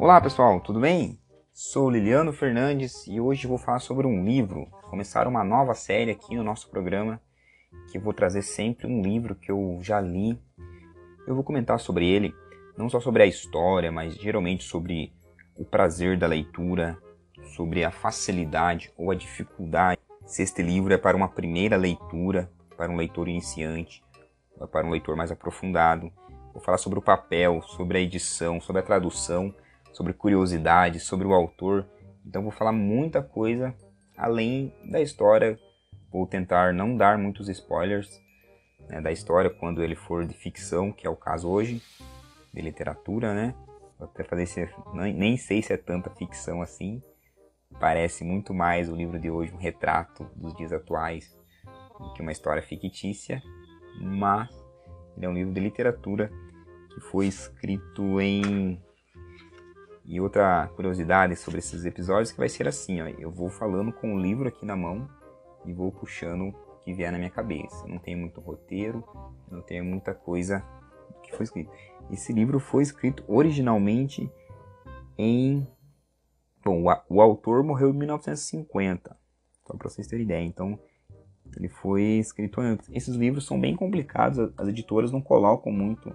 Olá pessoal, tudo bem? Sou Liliano Fernandes e hoje vou falar sobre um livro. Começar uma nova série aqui no nosso programa, que vou trazer sempre um livro que eu já li. Eu vou comentar sobre ele, não só sobre a história, mas geralmente sobre o prazer da leitura, sobre a facilidade ou a dificuldade. Se este livro é para uma primeira leitura, para um leitor iniciante, para um leitor mais aprofundado. Vou falar sobre o papel, sobre a edição, sobre a tradução sobre curiosidades, sobre o autor. Então vou falar muita coisa além da história. Vou tentar não dar muitos spoilers né, da história quando ele for de ficção, que é o caso hoje, de literatura, né? Vou até fazer esse, nem sei se é tanta ficção assim. Parece muito mais o livro de hoje um retrato dos dias atuais do que uma história fictícia, mas ele é um livro de literatura que foi escrito em e outra curiosidade sobre esses episódios que vai ser assim, ó, eu vou falando com o livro aqui na mão e vou puxando o que vier na minha cabeça. Não tem muito roteiro, não tem muita coisa que foi escrito. Esse livro foi escrito originalmente em Bom, o, o autor morreu em 1950, só para vocês terem ideia. Então, ele foi escrito antes. Esses livros são bem complicados, as editoras não colocam muito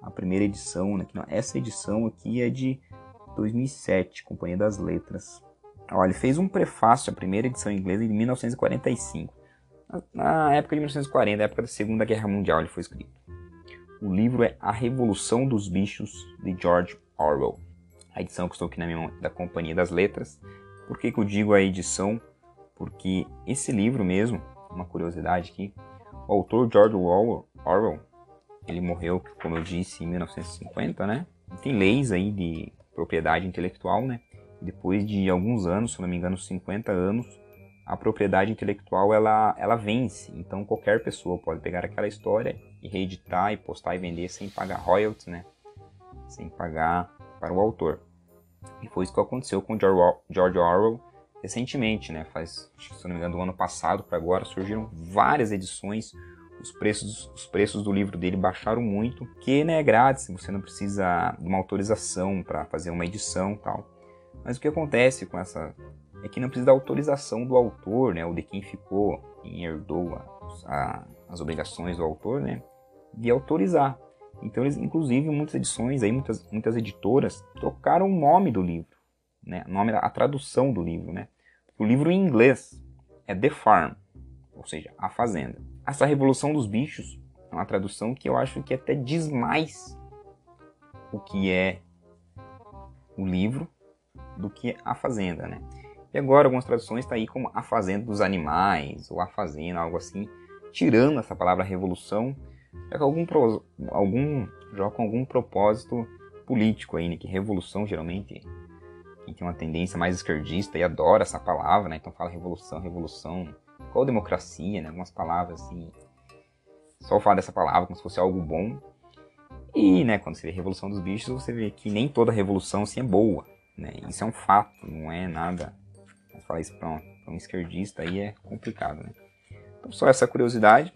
a primeira edição. Né? Essa edição aqui é de 2007, Companhia das Letras. Olha, ele fez um prefácio à primeira edição inglesa em 1945. Na época de 1940, na época da Segunda Guerra Mundial, ele foi escrito. O livro é A Revolução dos Bichos, de George Orwell. A edição que estou aqui na minha mão da Companhia das Letras. Por que, que eu digo a edição? Porque esse livro mesmo, uma curiosidade aqui, o autor George Orwell, Orwell ele morreu, como eu disse, em 1950, né? Tem leis aí de propriedade intelectual, né? Depois de alguns anos, se não me engano, 50 anos, a propriedade intelectual ela, ela vence. Então qualquer pessoa pode pegar aquela história e reeditar e postar e vender sem pagar royalties, né? Sem pagar para o autor. E foi isso que aconteceu com George Orwell recentemente, né? Faz, se não me engano, do ano passado para agora surgiram várias edições os preços, os preços do livro dele baixaram muito, que né, é grátis, você não precisa de uma autorização para fazer uma edição tal. Mas o que acontece com essa é que não precisa da autorização do autor, né, ou de quem ficou, quem herdou a, a, as obrigações do autor, né, de autorizar. Então, eles, inclusive, muitas edições, aí, muitas, muitas editoras trocaram o nome do livro, né, nome, a tradução do livro, né. O livro em inglês é The Farm, ou seja, a fazenda. Essa Revolução dos Bichos é uma tradução que eu acho que até diz mais o que é o livro do que a fazenda, né? E agora algumas traduções estão tá aí como a fazenda dos animais ou a fazenda, algo assim, tirando essa palavra revolução, é com algum, algum já com algum propósito político aí, né? Que revolução geralmente tem uma tendência mais esquerdista e adora essa palavra, né? Então fala revolução, revolução qual democracia, né? Algumas palavras assim. Só falar dessa palavra como se fosse algo bom. E, né, quando você vê Revolução dos Bichos, você vê que nem toda revolução assim é boa, né? Isso é um fato, não é nada. Falar isso para um, um esquerdista aí é complicado, né? Então, só essa curiosidade.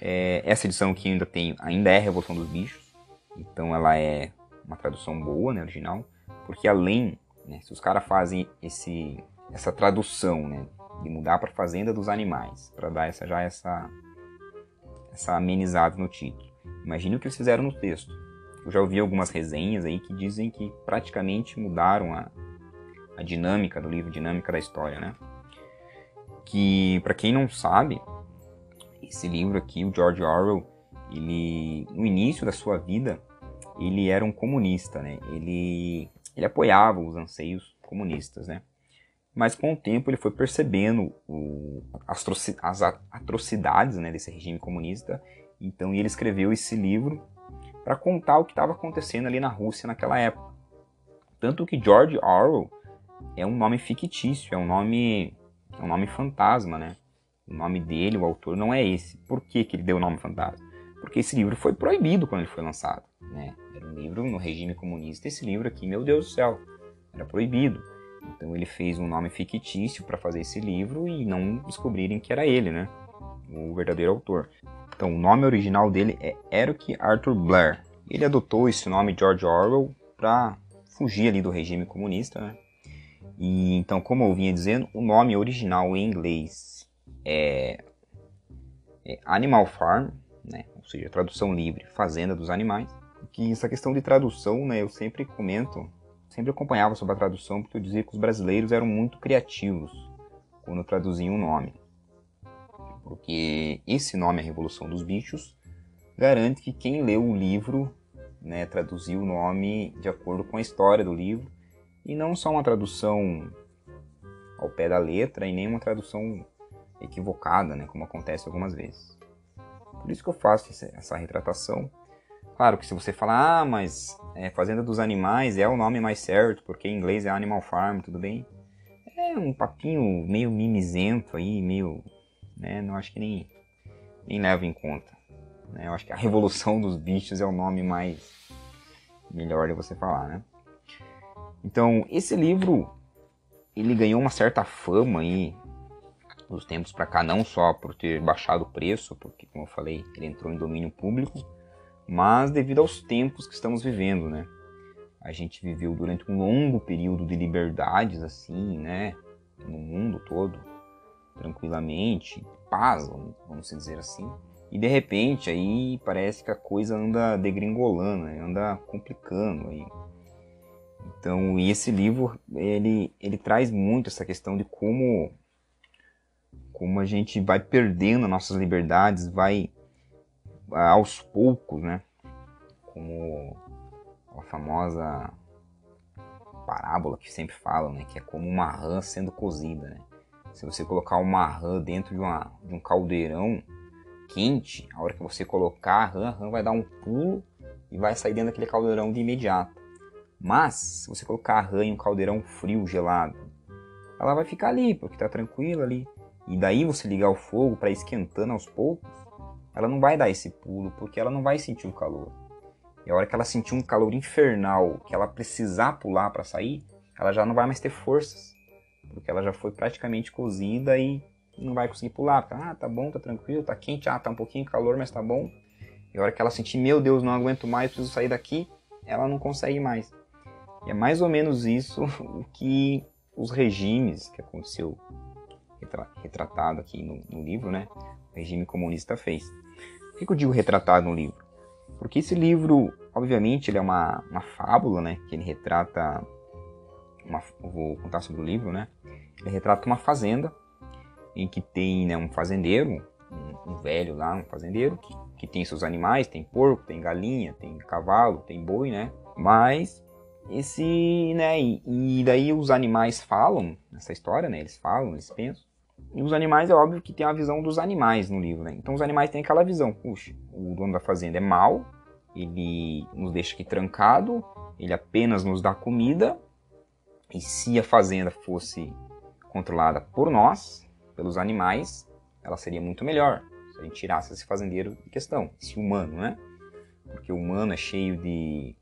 É, essa edição aqui ainda tem, ainda é Revolução dos Bichos, então ela é uma tradução boa, né, original, porque além, né, se os caras fazem esse, essa tradução, né, de mudar para Fazenda dos Animais, para dar essa, já essa, essa amenizada no título. Imagine o que eles fizeram no texto. Eu já ouvi algumas resenhas aí que dizem que praticamente mudaram a, a dinâmica do livro, dinâmica da história, né? Que, para quem não sabe, esse livro aqui, o George Orwell, ele, no início da sua vida, ele era um comunista, né? Ele, ele apoiava os anseios comunistas, né? Mas com o tempo ele foi percebendo o, as atrocidades né, desse regime comunista, então ele escreveu esse livro para contar o que estava acontecendo ali na Rússia naquela época. Tanto que George Orwell é um nome fictício, é um nome, é um nome fantasma, né? O nome dele, o autor, não é esse. Por que, que ele deu o nome fantasma? Porque esse livro foi proibido quando ele foi lançado, né? Era um livro no regime comunista, esse livro aqui, meu Deus do céu, era proibido. Então ele fez um nome fictício para fazer esse livro e não descobrirem que era ele, né? O verdadeiro autor. Então o nome original dele é Eric Arthur Blair. Ele adotou esse nome George Orwell para fugir ali do regime comunista, né? E então, como eu vinha dizendo, o nome original em inglês é, é Animal Farm, né? Ou seja, tradução livre, fazenda dos animais. Que essa questão de tradução, né, eu sempre comento, sempre acompanhava sobre a tradução porque eu dizia que os brasileiros eram muito criativos quando traduziam o nome. Porque esse nome, A Revolução dos Bichos, garante que quem leu o livro né, traduziu o nome de acordo com a história do livro e não só uma tradução ao pé da letra e nem uma tradução equivocada, né, como acontece algumas vezes. Por isso que eu faço essa retratação. Claro que se você falar, ah, mas é, Fazenda dos Animais é o nome mais certo, porque em inglês é Animal Farm, tudo bem. É um papinho meio mimizento aí, meio. Né, não acho que nem, nem leva em conta. Né? Eu acho que a Revolução dos Bichos é o nome mais melhor de você falar, né? Então, esse livro ele ganhou uma certa fama aí nos tempos para cá, não só por ter baixado o preço, porque como eu falei, ele entrou em domínio público, mas devido aos tempos que estamos vivendo, né? A gente viveu durante um longo período de liberdades assim, né, no mundo todo, tranquilamente, paz, vamos dizer assim. E de repente aí parece que a coisa anda degringolando, né? anda complicando aí. Então, e esse livro ele, ele traz muito essa questão de como como a gente vai perdendo nossas liberdades, vai aos poucos, né? Como a famosa parábola que sempre falam, né? Que é como uma rã sendo cozida, né? Se você colocar uma rã dentro de, uma, de um caldeirão, quente, a hora que você colocar a rã, a rã vai dar um pulo e vai sair dentro daquele caldeirão de imediato. Mas, se você colocar a rã em um caldeirão frio, gelado, ela vai ficar ali, porque está tranquila ali. E daí você ligar o fogo para esquentando aos poucos, ela não vai dar esse pulo, porque ela não vai sentir o calor. E a hora que ela sentir um calor infernal, que ela precisar pular para sair, ela já não vai mais ter forças, porque ela já foi praticamente cozida e não vai conseguir pular. Ah, tá bom, tá tranquilo, tá quente, ah, tá um pouquinho calor, mas tá bom. E a hora que ela sentir, meu Deus, não aguento mais, preciso sair daqui, ela não consegue mais. E é mais ou menos isso o que os regimes que aconteceu retratado aqui no, no livro, né? O regime comunista fez. Por que, eu digo retratado no livro? Porque esse livro, obviamente, ele é uma, uma fábula, né? Que ele retrata. Uma, vou contar sobre o livro, né? Ele retrata uma fazenda em que tem né, um fazendeiro, um, um, velho lá, um fazendeiro, que, que tem seus animais, tem porco, tem galinha, tem cavalo, tem boi, né? Mas esse, né, e, e daí os animais falam nessa história, né? Eles falam, eles pensam. E os animais é óbvio que tem a visão dos animais no livro, né? Então os animais têm aquela visão, puxa, o dono da fazenda é mau, ele nos deixa aqui trancado, ele apenas nos dá comida, e se a fazenda fosse controlada por nós, pelos animais, ela seria muito melhor se a gente tirasse esse fazendeiro de questão, esse humano, né? Porque o humano é cheio de,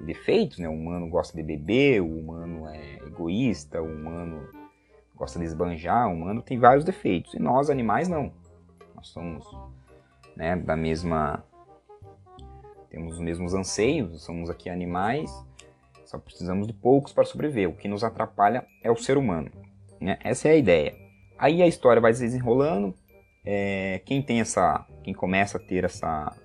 de defeitos, né? O humano gosta de beber, o humano é egoísta, o humano gosta de esbanjar, o humano tem vários defeitos. E nós, animais, não. Nós somos né, da mesma. Temos os mesmos anseios, somos aqui animais, só precisamos de poucos para sobreviver. O que nos atrapalha é o ser humano. Né? Essa é a ideia. Aí a história vai se desenrolando. É, quem tem essa, quem começa a ter essa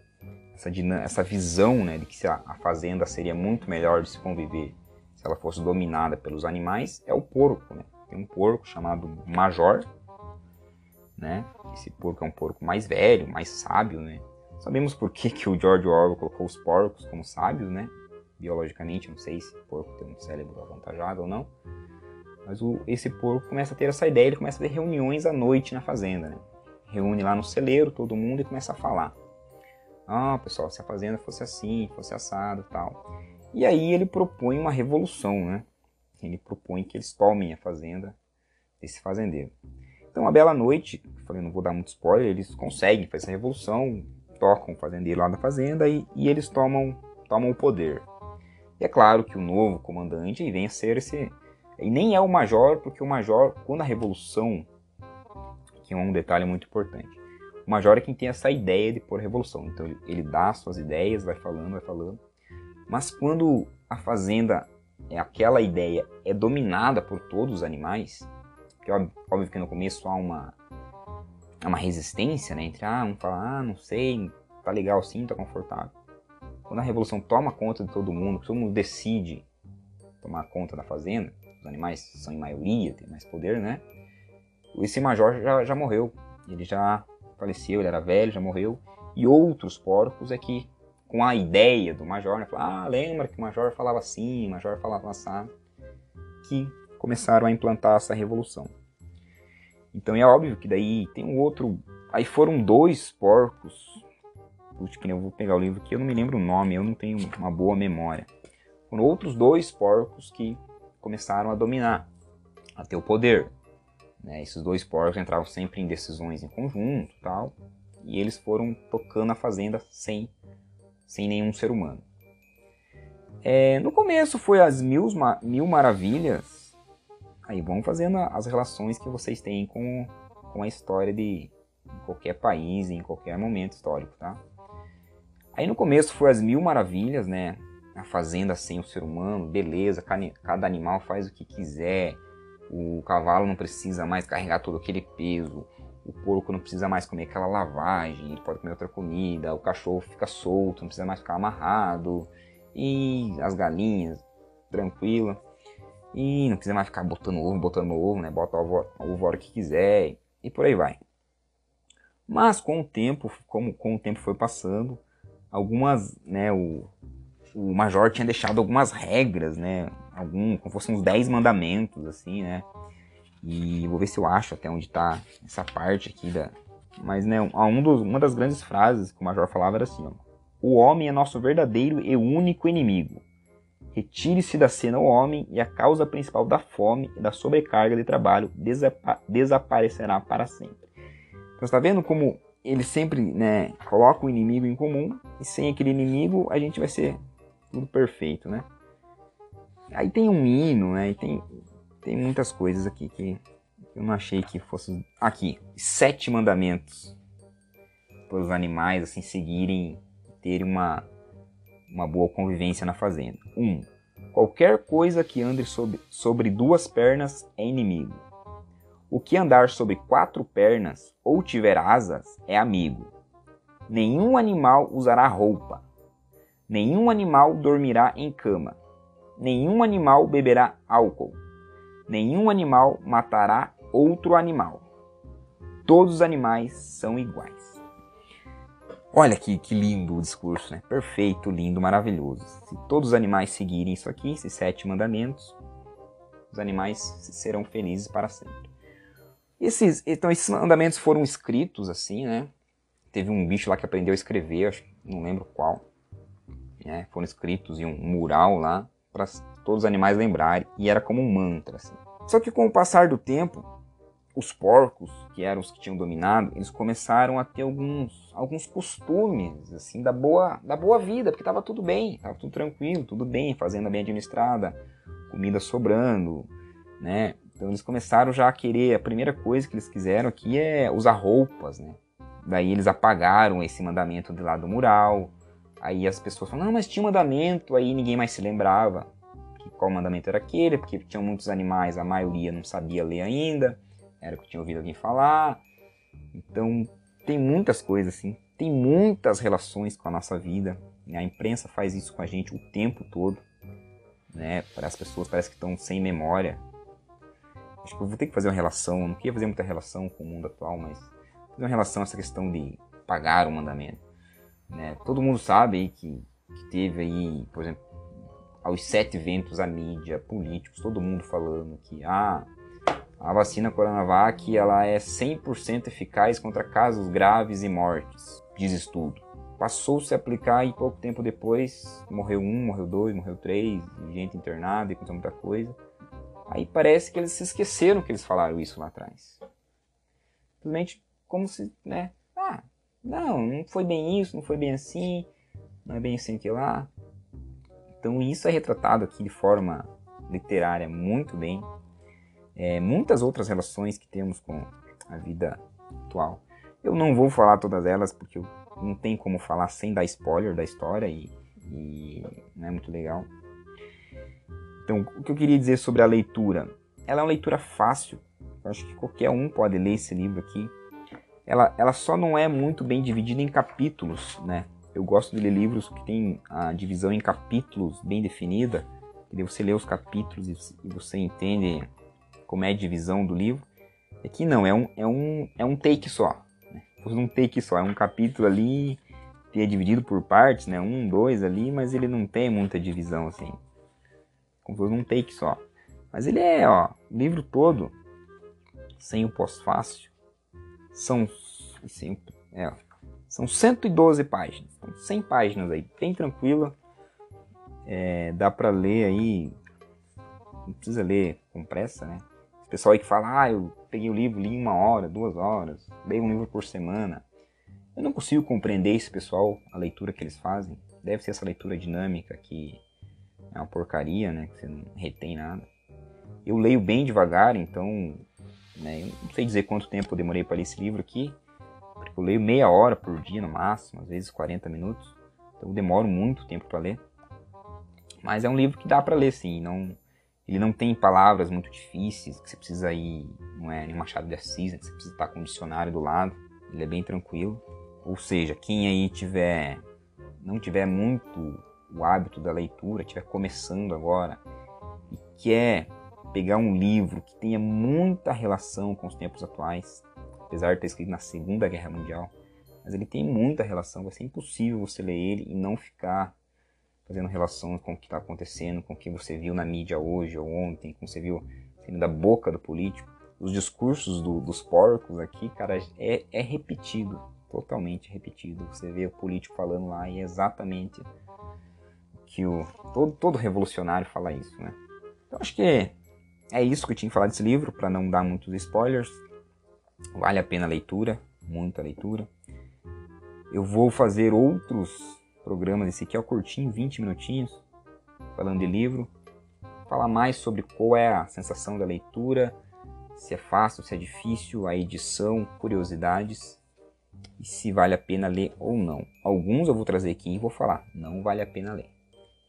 essa, essa visão, né, de que a fazenda seria muito melhor de se conviver se ela fosse dominada pelos animais, é o porco, né? Tem um porco chamado Major, né? Esse porco é um porco mais velho, mais sábio, né? Sabemos por que, que o George Orwell colocou os porcos como sábios, né? Biologicamente, não sei se o porco tem um cérebro avantajado ou não. Mas o, esse porco começa a ter essa ideia, ele começa a ter reuniões à noite na fazenda, né? Reúne lá no celeiro todo mundo e começa a falar. Ah, pessoal, se a fazenda fosse assim, fosse assado e tal. E aí ele propõe uma revolução, né? Ele propõe que eles tomem a fazenda desse fazendeiro. Então, uma bela noite, falei, não vou dar muito spoiler, eles conseguem fazer essa revolução, tocam o fazendeiro lá da fazenda e, e eles tomam, tomam o poder. E é claro que o novo comandante vem a ser esse e nem é o major, porque o major, quando a revolução, que é um detalhe muito importante, o major é quem tem essa ideia de pôr revolução. Então ele, dá suas ideias, vai falando, vai falando. Mas quando a fazenda aquela ideia é dominada por todos os animais, que óbvio que no começo há uma, uma resistência, né? Entre, ah, um fala, ah, não sei, tá legal sim, tá confortável. Quando a revolução toma conta de todo mundo, todo mundo decide tomar conta da fazenda, os animais são em maioria, têm mais poder, né? Esse major já, já morreu, ele já faleceu, ele era velho, já morreu. E outros porcos é que, com a ideia do major, né, ah, lembra que o major falava assim, o major falava assim, que começaram a implantar essa revolução. Então é óbvio que daí tem um outro. Aí foram dois porcos Putz, que eu vou pegar o livro aqui, eu não me lembro o nome, eu não tenho uma boa memória. Foram outros dois porcos que começaram a dominar, a ter o poder. Né? Esses dois porcos entravam sempre em decisões em conjunto tal, e eles foram tocando a fazenda sem, sem nenhum ser humano. É, no começo foi as mil, mil maravilhas, aí vão fazendo as relações que vocês têm com, com a história de qualquer país, em qualquer momento histórico, tá? Aí no começo foi as mil maravilhas, né? A fazenda sem o ser humano, beleza, cada animal faz o que quiser, o cavalo não precisa mais carregar todo aquele peso, o porco não precisa mais comer aquela lavagem, ele pode comer outra comida, o cachorro fica solto, não precisa mais ficar amarrado, e as galinhas, tranquila, e não precisa mais ficar botando ovo, botando ovo, né? Bota o ovo a hora que quiser, e por aí vai. Mas com o tempo, como com o tempo foi passando, algumas, né, o, o Major tinha deixado algumas regras, né, algum, como fossem uns 10 mandamentos, assim, né, e vou ver se eu acho até onde tá essa parte aqui da... Mas, né, um dos, uma das grandes frases que o Major falava era assim, ó, o homem é nosso verdadeiro e único inimigo. Retire-se da cena o homem e a causa principal da fome e da sobrecarga de trabalho desapa desaparecerá para sempre. Então, está vendo como ele sempre né, coloca o inimigo em comum e sem aquele inimigo a gente vai ser tudo perfeito, né? Aí tem um hino, né? E tem, tem muitas coisas aqui que eu não achei que fosse. Aqui, sete mandamentos para os animais assim seguirem, terem uma, uma boa convivência na fazenda. Um, qualquer coisa que ande sobre, sobre duas pernas é inimigo. O que andar sobre quatro pernas ou tiver asas é amigo. Nenhum animal usará roupa. Nenhum animal dormirá em cama. Nenhum animal beberá álcool. Nenhum animal matará outro animal. Todos os animais são iguais. Olha que, que lindo o discurso, né? Perfeito, lindo, maravilhoso. Se todos os animais seguirem isso aqui, esses sete mandamentos, os animais serão felizes para sempre. Esses, então esses mandamentos foram escritos assim, né? Teve um bicho lá que aprendeu a escrever, acho, não lembro qual. Né? Foram escritos em um mural lá para todos os animais lembrarem e era como um mantra assim. Só que com o passar do tempo, os porcos, que eram os que tinham dominado, eles começaram a ter alguns, alguns costumes assim da boa, da boa vida, porque estava tudo bem, estava tudo tranquilo, tudo bem, fazenda bem administrada, comida sobrando, né? Então eles começaram já a querer, a primeira coisa que eles quiseram aqui é usar roupas, né? Daí eles apagaram esse mandamento de lá do mural. Aí as pessoas falaram, não, mas tinha um mandamento, aí ninguém mais se lembrava qual mandamento era aquele, porque tinham muitos animais, a maioria não sabia ler ainda, era o que tinha ouvido alguém falar. Então tem muitas coisas assim, tem muitas relações com a nossa vida. A imprensa faz isso com a gente o tempo todo, né? Para as pessoas parece que estão sem memória Acho que eu vou ter que fazer uma relação, não queria fazer muita relação com o mundo atual, mas fazer uma relação a essa questão de pagar o mandamento. Né? Todo mundo sabe que, que teve aí, por exemplo, aos sete ventos a mídia, políticos, todo mundo falando que ah, a vacina Coronavac ela é 100% eficaz contra casos graves e mortes, diz estudo. Passou-se a aplicar e pouco tempo depois morreu um, morreu dois, morreu três, gente internada e aconteceu muita coisa. Aí parece que eles se esqueceram que eles falaram isso lá atrás. Simplesmente como se, né? Ah, não, não foi bem isso, não foi bem assim, não é bem assim que lá. Então isso é retratado aqui de forma literária muito bem. É, muitas outras relações que temos com a vida atual. Eu não vou falar todas elas porque não tem como falar sem dar spoiler da história e, e não é muito legal. Então, o que eu queria dizer sobre a leitura? Ela é uma leitura fácil. Eu acho que qualquer um pode ler esse livro aqui. Ela, ela só não é muito bem dividida em capítulos, né? Eu gosto de ler livros que tem a divisão em capítulos bem definida, que você lê os capítulos e você entende como é a divisão do livro. Aqui não, é um, é um, é um take só. Né? Um take só, é um capítulo ali que é dividido por partes, né? Um, dois ali, mas ele não tem muita divisão assim. Como um take só. Mas ele é, ó, o livro todo, sem o pós-fácil, são, assim, é, são 112 páginas. São 100 páginas aí, bem tranquila. É, dá para ler aí, não precisa ler com pressa, né? O pessoal aí que fala, ah, eu peguei o livro, li uma hora, duas horas, leio um livro por semana. Eu não consigo compreender esse pessoal, a leitura que eles fazem. Deve ser essa leitura dinâmica que é uma porcaria, né? Que você não retém nada. Eu leio bem devagar, então né, eu não sei dizer quanto tempo eu demorei para ler esse livro aqui, porque eu leio meia hora por dia no máximo, às vezes 40 minutos. Então eu demoro muito tempo para ler. Mas é um livro que dá para ler sim, não ele não tem palavras muito difíceis, que você precisa ir, não é nem Machado de Assis, né, que você precisa estar com o dicionário do lado. Ele é bem tranquilo. Ou seja, quem aí tiver não tiver muito o hábito da leitura, estiver começando agora e quer pegar um livro que tenha muita relação com os tempos atuais, apesar de ter escrito na Segunda Guerra Mundial, mas ele tem muita relação, vai ser impossível você ler ele e não ficar fazendo relação com o que está acontecendo, com o que você viu na mídia hoje ou ontem, com o que você viu da boca do político. Os discursos do, dos porcos aqui, cara, é, é repetido, totalmente repetido. Você vê o político falando lá e é exatamente que o todo, todo revolucionário fala isso, né? Então acho que é isso que eu tinha que falar desse livro, para não dar muitos spoilers. Vale a pena a leitura, muita leitura. Eu vou fazer outros programa. Esse aqui é o curtinho, 20 minutinhos, falando de livro. Falar mais sobre qual é a sensação da leitura, se é fácil, se é difícil, a edição, curiosidades e se vale a pena ler ou não. Alguns eu vou trazer aqui e vou falar, não vale a pena ler.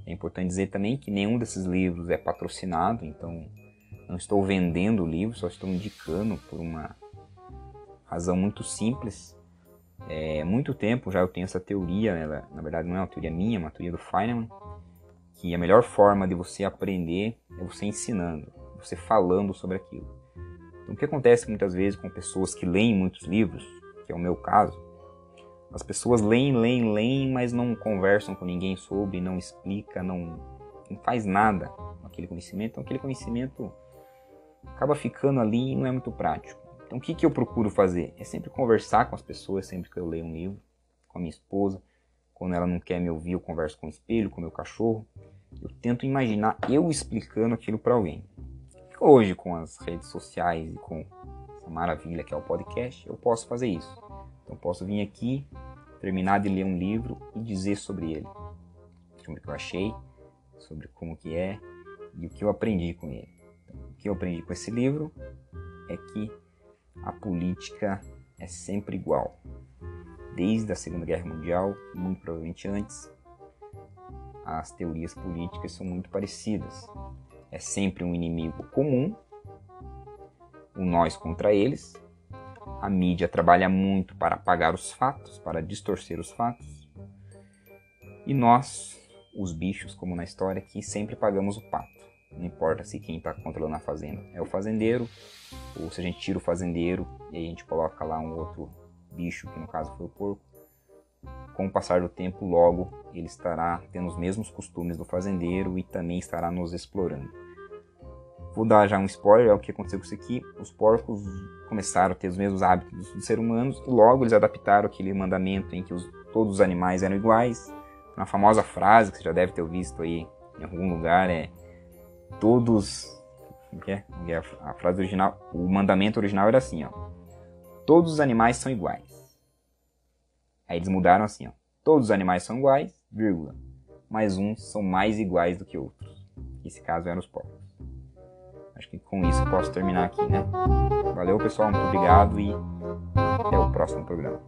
É importante dizer também que nenhum desses livros é patrocinado, então não estou vendendo o livro, só estou indicando por uma razão muito simples é, muito tempo já eu tenho essa teoria, ela, na verdade não é uma teoria minha, é uma teoria do Feynman, que a melhor forma de você aprender é você ensinando, você falando sobre aquilo. Então, o que acontece muitas vezes com pessoas que leem muitos livros, que é o meu caso, as pessoas leem, leem, leem, mas não conversam com ninguém sobre, não explica, não, não faz nada com aquele conhecimento, então aquele conhecimento acaba ficando ali e não é muito prático. Então, o que, que eu procuro fazer? É sempre conversar com as pessoas, sempre que eu leio um livro, com a minha esposa. Quando ela não quer me ouvir, eu converso com o espelho, com o meu cachorro. Eu tento imaginar eu explicando aquilo para alguém. Hoje, com as redes sociais e com essa maravilha que é o podcast, eu posso fazer isso. Então, posso vir aqui, terminar de ler um livro e dizer sobre ele. Sobre o que eu achei, sobre como que é e o que eu aprendi com ele. Então, o que eu aprendi com esse livro é que a política é sempre igual. Desde a Segunda Guerra Mundial, muito provavelmente antes, as teorias políticas são muito parecidas. É sempre um inimigo comum, o nós contra eles. A mídia trabalha muito para apagar os fatos, para distorcer os fatos. E nós, os bichos, como na história, que sempre pagamos o pato. Não importa se quem está controlando a fazenda é o fazendeiro, ou se a gente tira o fazendeiro e a gente coloca lá um outro bicho, que no caso foi o porco. Com o passar do tempo, logo ele estará tendo os mesmos costumes do fazendeiro e também estará nos explorando. Vou dar já um spoiler, é o que aconteceu com isso aqui. Os porcos começaram a ter os mesmos hábitos dos seres humanos e logo eles adaptaram aquele mandamento em que os, todos os animais eram iguais. Uma famosa frase que você já deve ter visto aí em algum lugar é todos. É? é a frase original, o mandamento original era assim, ó. Todos os animais são iguais. Aí eles mudaram assim, ó. Todos os animais são iguais, vírgula. Mas uns são mais iguais do que outros. Esse caso eram os porcos. Acho que com isso posso terminar aqui, né? Valeu, pessoal. Muito obrigado e até o próximo programa.